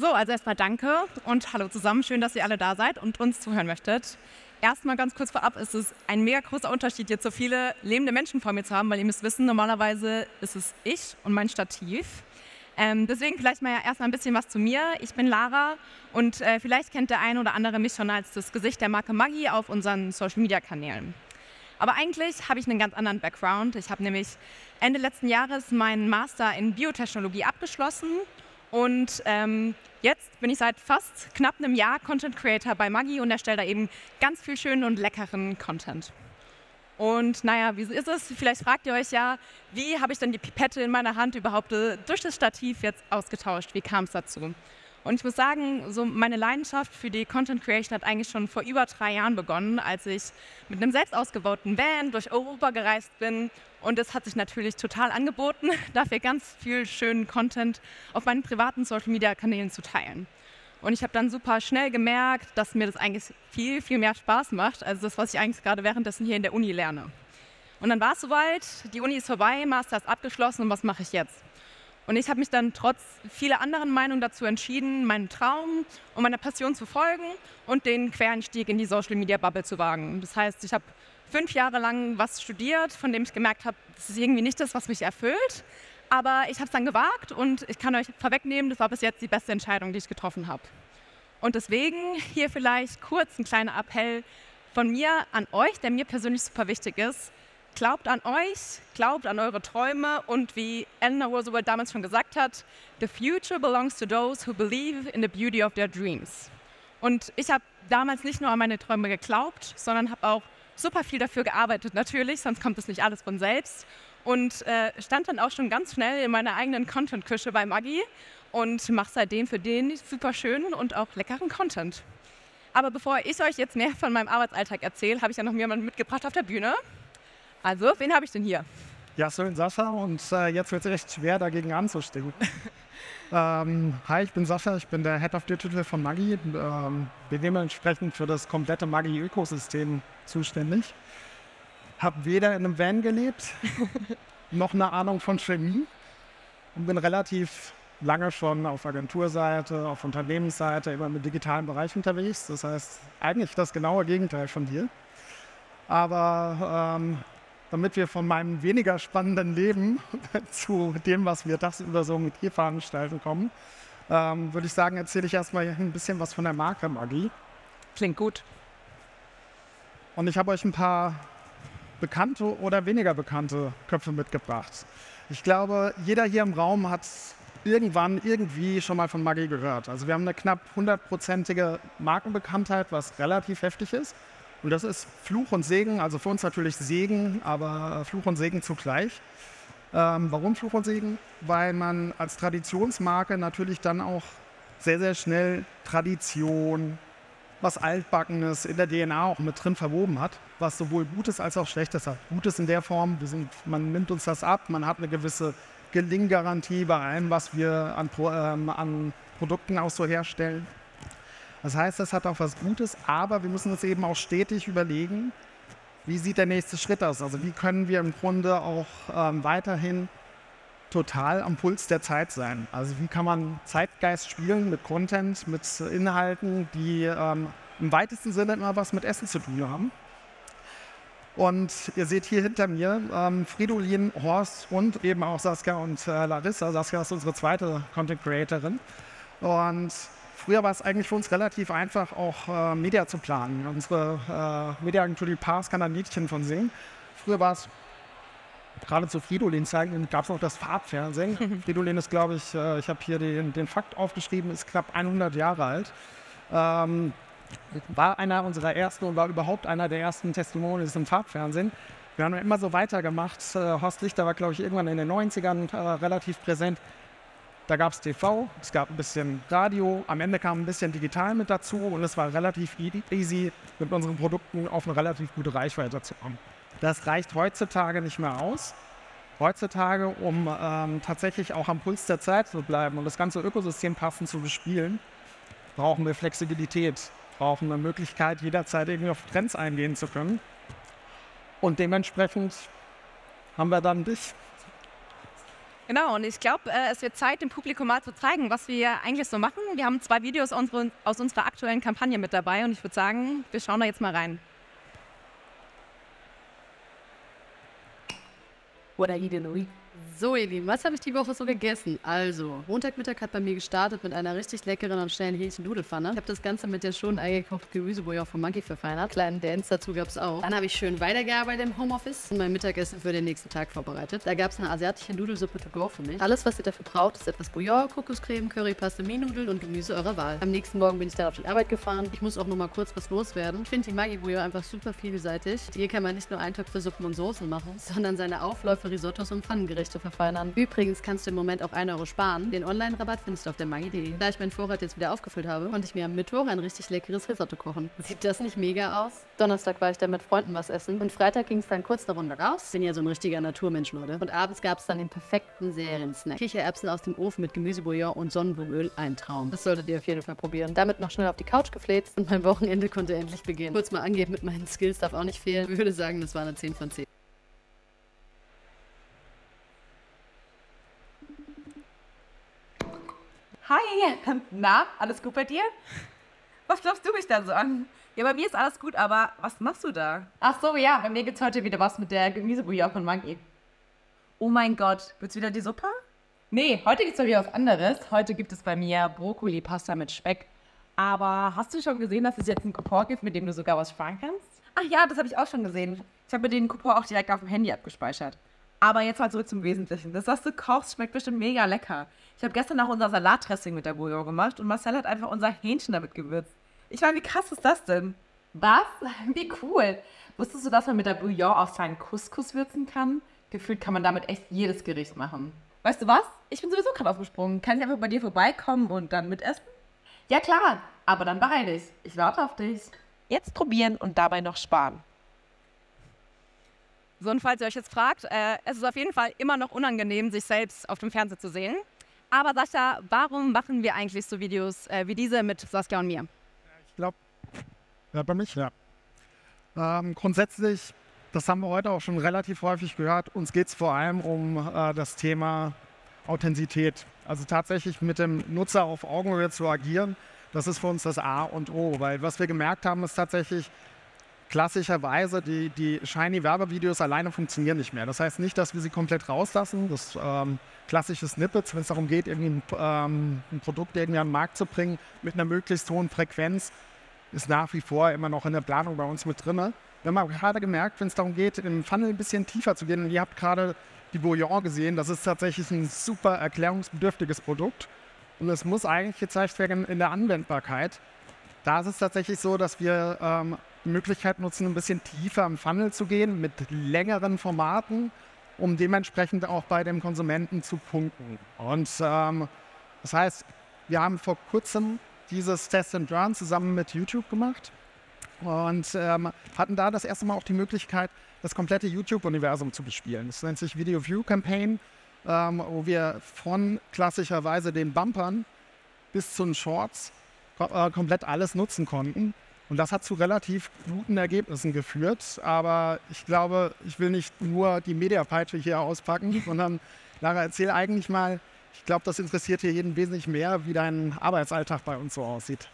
So, also erstmal danke und hallo zusammen. Schön, dass ihr alle da seid und uns zuhören möchtet. Erstmal ganz kurz vorab, ist es ein mega großer Unterschied, jetzt so viele lebende Menschen vor mir zu haben, weil ihr müsst wissen, normalerweise ist es ich und mein Stativ. Ähm, deswegen vielleicht mal erstmal ein bisschen was zu mir. Ich bin Lara und äh, vielleicht kennt der eine oder andere mich schon als das Gesicht der Marke Maggi auf unseren Social-Media-Kanälen. Aber eigentlich habe ich einen ganz anderen Background. Ich habe nämlich Ende letzten Jahres meinen Master in Biotechnologie abgeschlossen und ähm, jetzt bin ich seit fast knapp einem Jahr Content Creator bei Maggi und erstelle da eben ganz viel schönen und leckeren Content. Und naja, wie ist es? Vielleicht fragt ihr euch ja, wie habe ich denn die Pipette in meiner Hand überhaupt äh, durch das Stativ jetzt ausgetauscht? Wie kam es dazu? Und ich muss sagen, so meine Leidenschaft für die Content Creation hat eigentlich schon vor über drei Jahren begonnen, als ich mit einem selbst ausgebauten Van durch Europa gereist bin. Und es hat sich natürlich total angeboten, dafür ganz viel schönen Content auf meinen privaten Social Media Kanälen zu teilen. Und ich habe dann super schnell gemerkt, dass mir das eigentlich viel, viel mehr Spaß macht, als das, was ich eigentlich gerade währenddessen hier in der Uni lerne. Und dann war es soweit, die Uni ist vorbei, Master ist abgeschlossen und was mache ich jetzt? Und ich habe mich dann trotz vieler anderen Meinungen dazu entschieden, meinen Traum und meiner Passion zu folgen und den Quereinstieg in die Social Media Bubble zu wagen. Das heißt, ich habe fünf Jahre lang was studiert, von dem ich gemerkt habe, das ist irgendwie nicht das, was mich erfüllt. Aber ich habe es dann gewagt und ich kann euch vorwegnehmen, das war bis jetzt die beste Entscheidung, die ich getroffen habe. Und deswegen hier vielleicht kurz ein kleiner Appell von mir an euch, der mir persönlich super wichtig ist. Glaubt an euch, glaubt an eure Träume und wie Eleanor Roosevelt damals schon gesagt hat, the future belongs to those who believe in the beauty of their dreams. Und ich habe damals nicht nur an meine Träume geglaubt, sondern habe auch super viel dafür gearbeitet, natürlich, sonst kommt es nicht alles von selbst und äh, stand dann auch schon ganz schnell in meiner eigenen Content-Küche bei Maggi und mache seitdem für den super schönen und auch leckeren Content. Aber bevor ich euch jetzt mehr von meinem Arbeitsalltag erzähle, habe ich ja noch jemanden mitgebracht auf der Bühne. Also, wen habe ich denn hier? Ja, schön, Sascha. Und äh, jetzt wird es echt schwer, dagegen anzustehen. ähm, hi, ich bin Sascha, ich bin der Head of Digital von Maggi. Ähm, bin dementsprechend für das komplette Maggi-Ökosystem zuständig habe weder in einem Van gelebt, noch eine Ahnung von Chemie und bin relativ lange schon auf Agenturseite, auf Unternehmensseite, immer im digitalen Bereich unterwegs. Das heißt, eigentlich das genaue Gegenteil von dir. Aber ähm, damit wir von meinem weniger spannenden Leben zu dem, was wir tagsüber so mit dir veranstalten, kommen, ähm, würde ich sagen, erzähle ich erstmal ein bisschen was von der Marke Magie. Klingt gut. Und ich habe euch ein paar bekannte oder weniger bekannte Köpfe mitgebracht. Ich glaube, jeder hier im Raum hat irgendwann irgendwie schon mal von Maggi gehört. Also wir haben eine knapp hundertprozentige Markenbekanntheit, was relativ heftig ist. Und das ist Fluch und Segen, also für uns natürlich Segen, aber Fluch und Segen zugleich. Ähm, warum Fluch und Segen? Weil man als Traditionsmarke natürlich dann auch sehr, sehr schnell Tradition, was Altbackenes in der DNA auch mit drin verwoben hat, was sowohl Gutes als auch Schlechtes hat. Gutes in der Form, sind, man nimmt uns das ab, man hat eine gewisse Gelinggarantie bei allem, was wir an, ähm, an Produkten auch so herstellen. Das heißt, das hat auch was Gutes, aber wir müssen uns eben auch stetig überlegen, wie sieht der nächste Schritt aus? Also wie können wir im Grunde auch ähm, weiterhin total am Puls der Zeit sein. Also wie kann man Zeitgeist spielen mit Content, mit Inhalten, die ähm, im weitesten Sinne immer was mit Essen zu tun haben. Und ihr seht hier hinter mir ähm, Fridolin, Horst und eben auch Saskia und äh, Larissa. Saskia ist unsere zweite Content Creatorin. Und früher war es eigentlich für uns relativ einfach, auch äh, Media zu planen. Unsere äh, Mediaagentur, die Pars, kann ein Mädchen von singen. Früher war es gerade zu Fridolin-Zeiten gab es auch das Farbfernsehen. Fridolin ist, glaube ich, äh, ich habe hier den, den, Fakt aufgeschrieben, ist knapp 100 Jahre alt. Ähm, war einer unserer ersten und war überhaupt einer der ersten Testimonials im Farbfernsehen. Wir haben immer so weitergemacht. Äh, Horst Lichter war, glaube ich, irgendwann in den 90ern äh, relativ präsent. Da gab es TV, es gab ein bisschen Radio, am Ende kam ein bisschen digital mit dazu und es war relativ easy, mit unseren Produkten auf eine relativ gute Reichweite zu kommen. Das reicht heutzutage nicht mehr aus. Heutzutage, um ähm, tatsächlich auch am Puls der Zeit zu bleiben und das ganze Ökosystem passend zu bespielen, brauchen wir Flexibilität, brauchen eine Möglichkeit, jederzeit irgendwie auf Trends eingehen zu können. Und dementsprechend haben wir dann dich. Genau, und ich glaube, äh, es wird Zeit, dem Publikum mal zu zeigen, was wir eigentlich so machen. Wir haben zwei Videos aus unserer aktuellen Kampagne mit dabei und ich würde sagen, wir schauen da jetzt mal rein. What are you doing? So, ihr Lieben, was habe ich die Woche so gegessen? Also, Montagmittag hat bei mir gestartet mit einer richtig leckeren und schnellen Hähnchen-Nudelfanne. Ich habe das Ganze mit der schon eingekochten Gemüsebouillon von Monkey verfeinert. Kleinen Dance dazu gab es auch. Dann habe ich schön weitergearbeitet im Homeoffice und mein Mittagessen für den nächsten Tag vorbereitet. Da gab es eine asiatische Nudelsuppe to go für mich. Alles, was ihr dafür braucht, ist etwas Bouillon, Kokoscreme, Curry, Paste, Nudeln und Gemüse eurer Wahl. Am nächsten Morgen bin ich dann auf die Arbeit gefahren. Ich muss auch noch mal kurz was loswerden. Ich finde die Maggi Bouillon einfach super vielseitig. Hier kann man nicht nur Eintöpfe, Suppen und Soßen machen, sondern seine Aufläufe, Risottos und Pfannengerichte verfeinern. Übrigens kannst du im Moment auch 1 Euro sparen. Den Online-Rabatt findest du auf der Maggi.de. Da ich meinen Vorrat jetzt wieder aufgefüllt habe, konnte ich mir am Mittwoch ein richtig leckeres Risotto kochen. Sieht das nicht mega aus? Donnerstag war ich dann mit Freunden was essen und Freitag ging es dann kurz eine Runde raus. Bin ja so ein richtiger Naturmensch, Leute. Und abends gab es dann den perfekten Seriensnack. Kichererbsen aus dem Ofen mit Gemüsebouillon und Sonnenblumenöl, ein Traum. Das solltet ihr auf jeden Fall probieren. Damit noch schnell auf die Couch gefläzt und mein Wochenende konnte endlich beginnen. Kurz mal angeben mit meinen Skills darf auch nicht fehlen. Ich würde sagen, das war eine 10 von 10. Hi, na, alles gut bei dir? Was glaubst du mich da so an? Ja, bei mir ist alles gut, aber was machst du da? Ach so, ja, bei mir gibt's heute wieder was mit der Gemüsebouillon von Monkey. Oh mein Gott, wird's wieder die Suppe? Nee, heute gibt's bei mir was anderes. Heute gibt es bei mir Brokkoli-Pasta mit Speck. Aber hast du schon gesehen, dass es jetzt einen Coupon gibt, mit dem du sogar was sparen kannst? Ach ja, das habe ich auch schon gesehen. Ich habe mir den Coupon auch direkt auf dem Handy abgespeichert. Aber jetzt mal zurück zum Wesentlichen. Das, was du kochst, schmeckt bestimmt mega lecker. Ich habe gestern auch unser Salatdressing mit der Bouillon gemacht und Marcel hat einfach unser Hähnchen damit gewürzt. Ich meine, wie krass ist das denn? Was? Wie cool. Wusstest du, dass man mit der Bouillon auch seinen Couscous würzen kann? Gefühlt kann man damit echt jedes Gericht machen. Weißt du was? Ich bin sowieso gerade aufgesprungen. Kann ich einfach bei dir vorbeikommen und dann mitessen? Ja klar, aber dann beeil dich. Ich warte auf dich. Jetzt probieren und dabei noch sparen. So, und falls ihr euch jetzt fragt, äh, es ist auf jeden Fall immer noch unangenehm, sich selbst auf dem Fernseher zu sehen. Aber Sascha, warum machen wir eigentlich so Videos äh, wie diese mit Saskia und mir? Ich glaube, ja, bei mich, ja. Ähm, grundsätzlich, das haben wir heute auch schon relativ häufig gehört, uns geht es vor allem um äh, das Thema Authentizität. Also tatsächlich mit dem Nutzer auf Augenhöhe zu agieren, das ist für uns das A und O. Weil was wir gemerkt haben, ist tatsächlich, klassischerweise die, die Shiny-Werbevideos alleine funktionieren nicht mehr. Das heißt nicht, dass wir sie komplett rauslassen. Das ähm, klassische Snippets, wenn es darum geht, irgendwie ein, ähm, ein Produkt irgendwie an den Markt zu bringen mit einer möglichst hohen Frequenz, ist nach wie vor immer noch in der Planung bei uns mit drin. Wir haben gerade gemerkt, wenn es darum geht, im Funnel ein bisschen tiefer zu gehen, und ihr habt gerade die Bouillon gesehen, das ist tatsächlich ein super erklärungsbedürftiges Produkt und es muss eigentlich gezeigt werden in der Anwendbarkeit. Da ist es tatsächlich so, dass wir ähm, Möglichkeit nutzen, ein bisschen tiefer im Funnel zu gehen mit längeren Formaten, um dementsprechend auch bei dem Konsumenten zu punkten. Und ähm, das heißt, wir haben vor kurzem dieses Test and Run zusammen mit YouTube gemacht und ähm, hatten da das erste Mal auch die Möglichkeit, das komplette YouTube-Universum zu bespielen. Das nennt sich Video View Campaign, ähm, wo wir von klassischerweise den Bumpern bis zu den Shorts äh, komplett alles nutzen konnten. Und das hat zu relativ guten Ergebnissen geführt. Aber ich glaube, ich will nicht nur die Mediapeitsche hier auspacken, sondern Lara, erzähl eigentlich mal, ich glaube, das interessiert hier jeden wesentlich mehr, wie dein Arbeitsalltag bei uns so aussieht.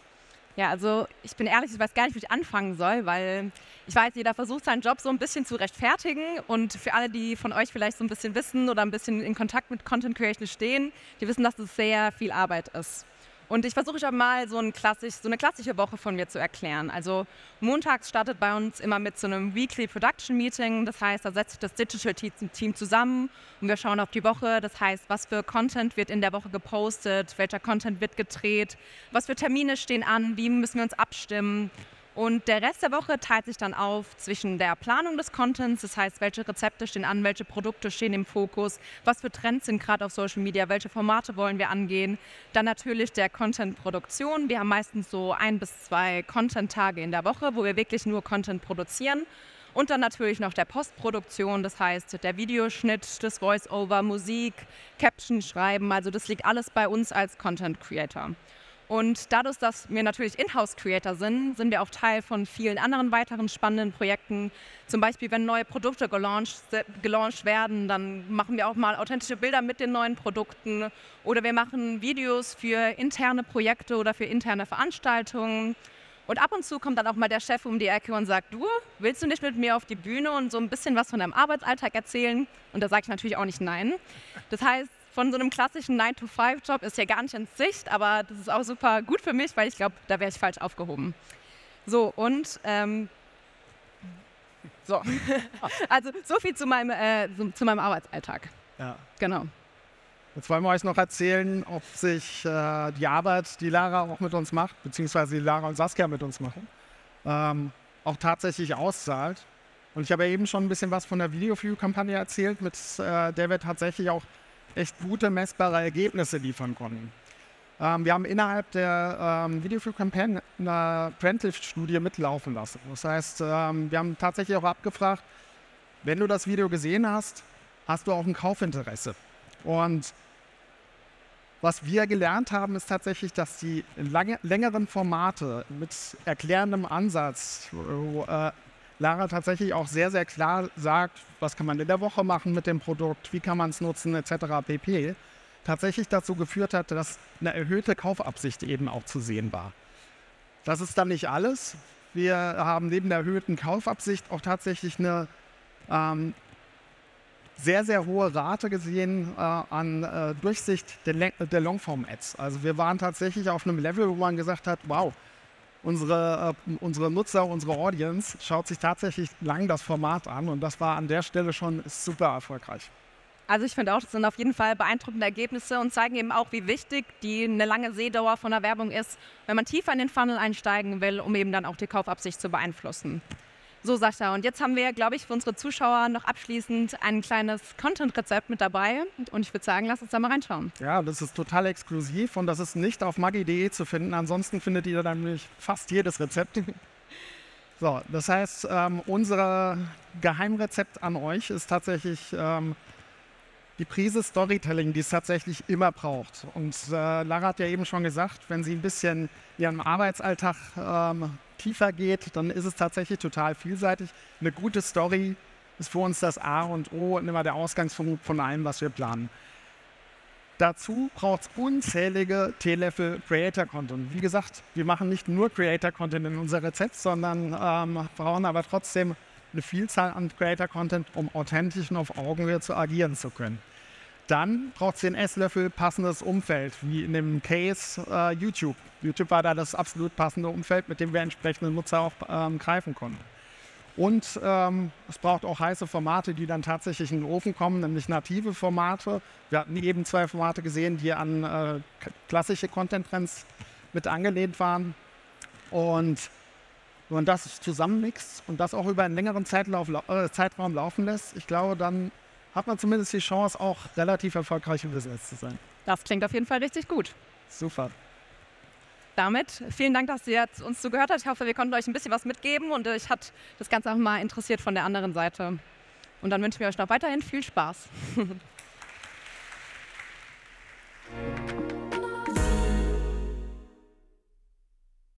Ja, also ich bin ehrlich, ich weiß gar nicht, wie ich anfangen soll, weil ich weiß, jeder versucht seinen Job so ein bisschen zu rechtfertigen. Und für alle, die von euch vielleicht so ein bisschen wissen oder ein bisschen in Kontakt mit Content Creation stehen, die wissen, dass es sehr viel Arbeit ist. Und ich versuche schon mal so, ein klassisch, so, eine klassische Woche von mir zu erklären. Also montags startet bei uns immer mit so einem Weekly Production Meeting. Das heißt, da setzt sich das Digital Team zusammen und wir schauen auf die Woche. Das heißt, was für Content wird in der Woche gepostet, welcher Content wird gedreht, was für Termine stehen an, wie müssen wir uns abstimmen und der Rest der Woche teilt sich dann auf zwischen der Planung des Contents, das heißt, welche Rezepte stehen an, welche Produkte stehen im Fokus, was für Trends sind gerade auf Social Media, welche Formate wollen wir angehen. Dann natürlich der Content-Produktion. Wir haben meistens so ein bis zwei Content-Tage in der Woche, wo wir wirklich nur Content produzieren. Und dann natürlich noch der Postproduktion, das heißt der Videoschnitt, das Voice-Over, Musik, Caption schreiben. Also das liegt alles bei uns als Content Creator. Und dadurch, dass wir natürlich Inhouse-Creator sind, sind wir auch Teil von vielen anderen weiteren spannenden Projekten. Zum Beispiel, wenn neue Produkte gelauncht, gelauncht werden, dann machen wir auch mal authentische Bilder mit den neuen Produkten. Oder wir machen Videos für interne Projekte oder für interne Veranstaltungen. Und ab und zu kommt dann auch mal der Chef um die Ecke und sagt, du, willst du nicht mit mir auf die Bühne und so ein bisschen was von deinem Arbeitsalltag erzählen? Und da sage ich natürlich auch nicht nein. Das heißt, von so einem klassischen 9-to-5-Job ist ja gar nicht in Sicht, aber das ist auch super gut für mich, weil ich glaube, da wäre ich falsch aufgehoben. So, und ähm, so. also so viel zu meinem, äh, zu meinem Arbeitsalltag. Ja. Genau. Jetzt wollen wir euch noch erzählen, ob sich äh, die Arbeit, die Lara auch mit uns macht, beziehungsweise die Lara und Saskia mit uns machen, ähm, auch tatsächlich auszahlt. Und ich habe ja eben schon ein bisschen was von der Video-View-Kampagne erzählt, mit äh, der wir tatsächlich auch echt gute, messbare Ergebnisse liefern konnten. Ähm, wir haben innerhalb der ähm, Video Campaign eine Prentice-Studie mitlaufen lassen. Das heißt, ähm, wir haben tatsächlich auch abgefragt, wenn du das Video gesehen hast, hast du auch ein Kaufinteresse. Und was wir gelernt haben, ist tatsächlich, dass die lange, längeren Formate mit erklärendem Ansatz, wo äh, Lara tatsächlich auch sehr, sehr klar sagt, was kann man in der Woche machen mit dem Produkt, wie kann man es nutzen, etc. pp. tatsächlich dazu geführt hat, dass eine erhöhte Kaufabsicht eben auch zu sehen war. Das ist dann nicht alles. Wir haben neben der erhöhten Kaufabsicht auch tatsächlich eine ähm, sehr, sehr hohe Rate gesehen äh, an äh, Durchsicht der, der Longform-Ads. Also wir waren tatsächlich auf einem Level, wo man gesagt hat, wow, unsere, äh, unsere Nutzer, unsere Audience schaut sich tatsächlich lang das Format an und das war an der Stelle schon super erfolgreich. Also ich finde auch, das sind auf jeden Fall beeindruckende Ergebnisse und zeigen eben auch, wie wichtig die eine lange Sehdauer von der Werbung ist, wenn man tiefer in den Funnel einsteigen will, um eben dann auch die Kaufabsicht zu beeinflussen. So, Sascha, und jetzt haben wir, glaube ich, für unsere Zuschauer noch abschließend ein kleines Content-Rezept mit dabei. Und ich würde sagen, lass uns da mal reinschauen. Ja, das ist total exklusiv und das ist nicht auf maggi.de zu finden. Ansonsten findet ihr nämlich fast jedes Rezept. So, das heißt, ähm, unser Geheimrezept an euch ist tatsächlich ähm, die Prise Storytelling, die es tatsächlich immer braucht. Und äh, Lara hat ja eben schon gesagt, wenn sie ein bisschen ihren Arbeitsalltag ähm, tiefer geht, dann ist es tatsächlich total vielseitig. Eine gute Story ist für uns das A und O und immer der Ausgangspunkt von allem, was wir planen. Dazu braucht es unzählige T-Level Creator Content. Wie gesagt, wir machen nicht nur Creator Content in unser Rezept, sondern ähm, brauchen aber trotzdem eine Vielzahl an Creator Content, um authentisch und auf Augenhöhe zu agieren zu können. Dann braucht es den Esslöffel passendes Umfeld, wie in dem Case äh, YouTube. YouTube war da das absolut passende Umfeld, mit dem wir entsprechende Nutzer auch ähm, greifen konnten. Und ähm, es braucht auch heiße Formate, die dann tatsächlich in den Ofen kommen, nämlich native Formate. Wir hatten eben zwei Formate gesehen, die an äh, klassische Content-Trends mit angelehnt waren. Und wenn man das zusammenmixt und das auch über einen längeren Zeitlauf, äh, Zeitraum laufen lässt, ich glaube, dann hat man zumindest die Chance, auch relativ erfolgreich im Business zu sein. Das klingt auf jeden Fall richtig gut. Super. Damit vielen Dank, dass ihr uns zugehört habt. Ich hoffe, wir konnten euch ein bisschen was mitgeben und euch hat das Ganze auch mal interessiert von der anderen Seite. Und dann wünschen wir euch noch weiterhin viel Spaß.